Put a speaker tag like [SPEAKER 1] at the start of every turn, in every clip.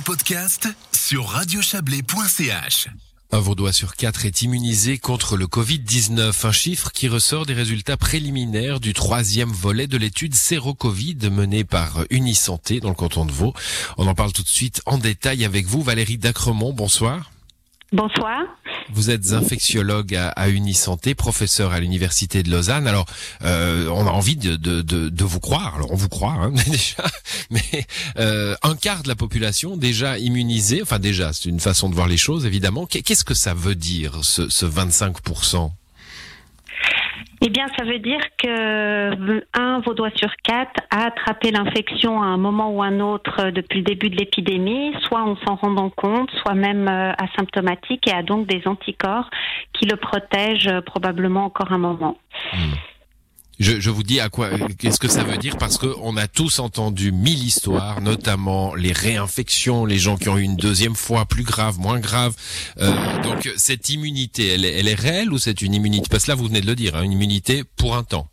[SPEAKER 1] podcast sur.
[SPEAKER 2] Un Vaudois sur quatre est immunisé contre le Covid-19, un chiffre qui ressort des résultats préliminaires du troisième volet de l'étude Séro-Covid menée par Unisanté dans le canton de Vaud. On en parle tout de suite en détail avec vous, Valérie Dacremont. Bonsoir.
[SPEAKER 3] Bonsoir.
[SPEAKER 2] Vous êtes infectiologue à, à Unisanté, professeur à l'université de Lausanne. Alors, euh, on a envie de, vous croire. Alors, on vous croit hein, déjà, mais euh, un quart de la population déjà immunisée. Enfin, déjà, c'est une façon de voir les choses, évidemment. Qu'est-ce que ça veut dire, ce, ce 25
[SPEAKER 3] eh bien, ça veut dire que un Vaudois sur quatre a attrapé l'infection à un moment ou un autre depuis le début de l'épidémie, soit en s'en rendant compte, soit même euh, asymptomatique et a donc des anticorps qui le protègent euh, probablement encore un moment.
[SPEAKER 2] Hmm. Je, je, vous dis à quoi, qu'est-ce que ça veut dire parce que on a tous entendu mille histoires, notamment les réinfections, les gens qui ont eu une deuxième fois plus grave, moins grave. Euh, donc cette immunité, elle, elle, est réelle ou c'est une immunité? Parce que là, vous venez de le dire, hein, une immunité pour un temps.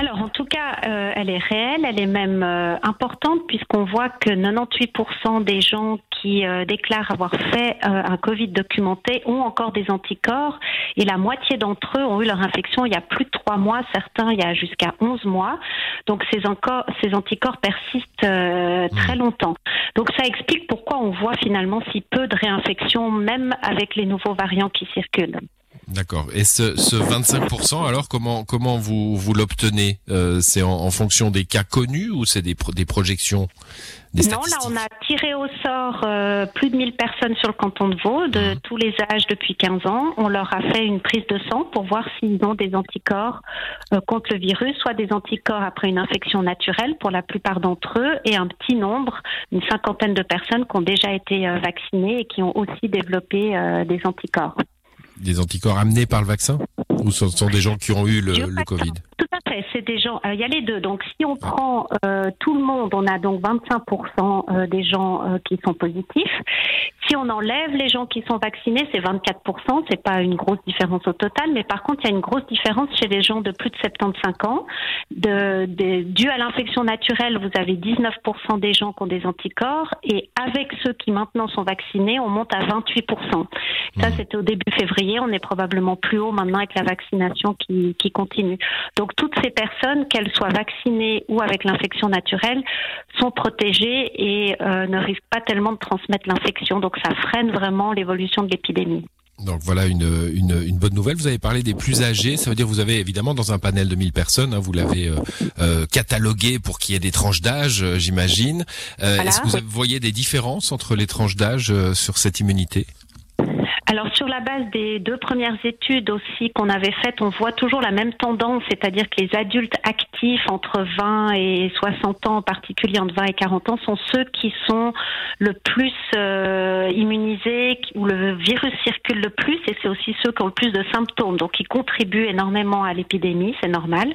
[SPEAKER 3] Alors en tout cas, euh, elle est réelle, elle est même euh, importante puisqu'on voit que 98% des gens qui euh, déclarent avoir fait euh, un Covid documenté ont encore des anticorps et la moitié d'entre eux ont eu leur infection il y a plus de trois mois, certains il y a jusqu'à 11 mois. Donc ces, encore, ces anticorps persistent euh, très longtemps. Donc ça explique pourquoi on voit finalement si peu de réinfections même avec les nouveaux variants qui circulent.
[SPEAKER 2] D'accord. Et ce, ce 25%, alors comment comment vous vous l'obtenez euh, C'est en, en, fonction des cas connus ou c'est des, pro des projections des
[SPEAKER 3] Non, là on a tiré au sort euh, plus de 1000 personnes sur le canton de Vaud, de mmh. tous les âges depuis 15 ans. On leur a fait une prise de sang pour voir s'ils ont des anticorps euh, contre le virus, soit des anticorps après une infection naturelle pour la plupart d'entre eux, et un petit nombre, une cinquantaine de personnes qui ont déjà été vaccinées et qui ont aussi développé des anticorps
[SPEAKER 2] des anticorps amenés par le vaccin Ou ce sont des gens qui ont eu le, le Covid
[SPEAKER 3] Tout à fait, c'est des gens, il euh, y a les deux. Donc si on prend euh, tout le monde, on a donc 25% euh, des gens qui sont positifs. Si on enlève les gens qui sont vaccinés, c'est 24%, c'est pas une grosse différence au total, mais par contre, il y a une grosse différence chez les gens de plus de 75 ans. De, de, dû à l'infection naturelle, vous avez 19% des gens qui ont des anticorps, et avec ceux qui maintenant sont vaccinés, on monte à 28%. Ça, mmh. c'était au début février on est probablement plus haut maintenant avec la vaccination qui, qui continue. Donc toutes ces personnes, qu'elles soient vaccinées ou avec l'infection naturelle, sont protégées et euh, ne risquent pas tellement de transmettre l'infection. Donc ça freine vraiment l'évolution de l'épidémie.
[SPEAKER 2] Donc voilà une, une, une, bonne nouvelle. Vous avez parlé des plus âgés. Ça veut dire que vous avez évidemment dans un panel de 1000 personnes, hein, vous l'avez euh, euh, catalogué pour qu'il y ait des tranches d'âge, euh, j'imagine. Voilà. Est-ce que vous voyez des différences entre les tranches d'âge sur cette immunité?
[SPEAKER 3] Alors sur la base des deux premières études aussi qu'on avait faites, on voit toujours la même tendance, c'est-à-dire que les adultes actifs entre 20 et 60 ans, en particulier entre 20 et 40 ans, sont ceux qui sont le plus euh, immunisés, où le virus circule le plus, et c'est aussi ceux qui ont le plus de symptômes, donc qui contribuent énormément à l'épidémie, c'est normal.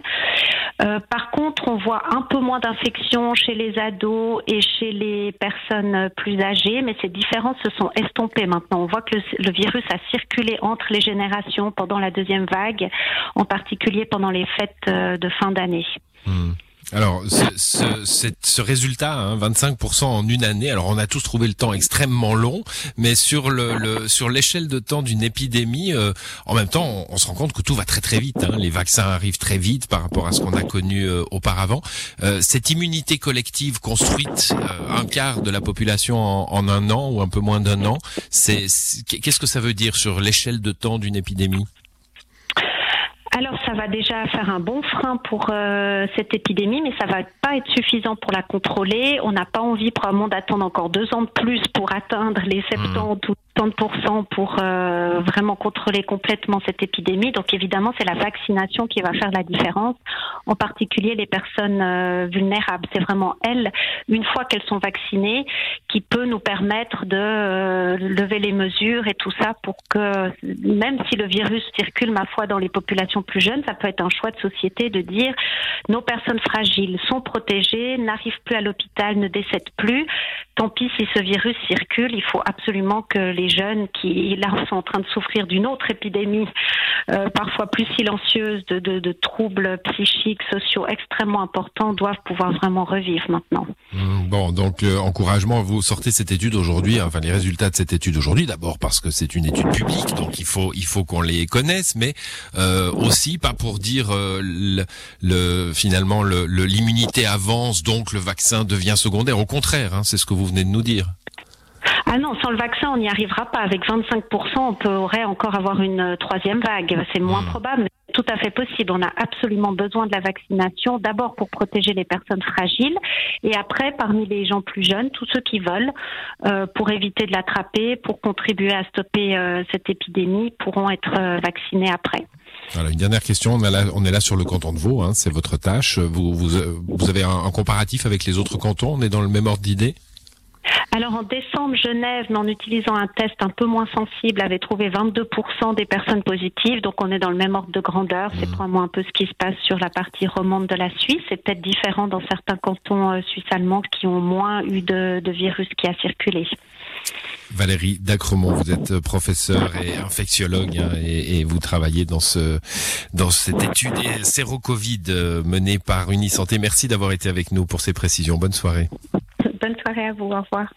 [SPEAKER 3] Euh, par contre, on voit un peu moins d'infections chez les ados et chez les personnes plus âgées, mais ces différences se sont estompées maintenant. On voit que le virus a circulé entre les générations pendant la deuxième vague, en particulier pendant les fêtes euh, de fin d'année.
[SPEAKER 2] Mmh. Alors, ce, ce, ce résultat, hein, 25% en une année. Alors, on a tous trouvé le temps extrêmement long, mais sur le, le sur l'échelle de temps d'une épidémie, euh, en même temps, on, se rend compte que tout va très très vite. Hein. Les vaccins arrivent très vite par rapport à ce qu'on a connu euh, auparavant. Euh, cette immunité collective construite, euh, un quart de la population en, en un an ou un peu moins d'un an, c'est qu'est-ce que ça veut dire sur l'échelle de temps d'une épidémie?
[SPEAKER 3] Alors ça va déjà faire un bon frein pour euh, cette épidémie, mais ça va pas être suffisant pour la contrôler. On n'a pas envie probablement d'attendre encore deux ans de plus pour atteindre les 70 mmh. ou 30% pour euh, vraiment contrôler complètement cette épidémie. Donc évidemment, c'est la vaccination qui va faire la différence, en particulier les personnes euh, vulnérables. C'est vraiment elles, une fois qu'elles sont vaccinées, qui peut nous permettre de euh, lever les mesures et tout ça pour que, même si le virus circule, ma foi, dans les populations plus jeunes, ça peut être un choix de société de dire nos personnes fragiles sont protégées, n'arrivent plus à l'hôpital, ne décèdent plus. Tant pis si ce virus circule, il faut absolument que les les jeunes qui là sont en train de souffrir d'une autre épidémie, euh, parfois plus silencieuse, de, troubles psychiques, sociaux extrêmement importants, doivent pouvoir vraiment revivre maintenant.
[SPEAKER 2] Mmh, bon, donc euh, encouragement, vous sortez cette étude aujourd'hui, enfin les résultats de cette étude aujourd'hui, d'abord parce que c'est une étude publique, donc il faut il faut qu'on les connaisse, mais euh, aussi pas pour dire le, le, finalement l'immunité avance, donc le vaccin devient secondaire. Au contraire, hein, c'est ce que vous venez de nous dire.
[SPEAKER 3] Ah non, sans le vaccin, on n'y arrivera pas. Avec 25%, on pourrait encore avoir une euh, troisième vague. C'est moins hmm. probable, mais tout à fait possible. On a absolument besoin de la vaccination, d'abord pour protéger les personnes fragiles, et après, parmi les gens plus jeunes, tous ceux qui veulent, euh, pour éviter de l'attraper, pour contribuer à stopper euh, cette épidémie, pourront être vaccinés après.
[SPEAKER 2] Voilà, une dernière question. On, est là sur le canton de Vaud, hein, c'est votre tâche. Vous, vous, avez un, un, comparatif avec les autres cantons? On est dans le même ordre d'idée?
[SPEAKER 3] Alors en décembre, Genève, mais en utilisant un test un peu moins sensible, avait trouvé 22% des personnes positives. Donc on est dans le même ordre de grandeur. C'est mmh. probablement un peu ce qui se passe sur la partie romande de la Suisse. C'est peut-être différent dans certains cantons euh, suisses allemands qui ont moins eu de, virus qui a circulé.
[SPEAKER 2] Valérie Dacremont, vous êtes euh, professeur et infectiologue hein, et, vous travaillez dans ce dans cette étude séro-Covid euh, menée par Unisanté. Merci d'avoir été avec nous pour ces précisions. Bonne soirée.
[SPEAKER 3] Bonne soirée à vous. Au revoir.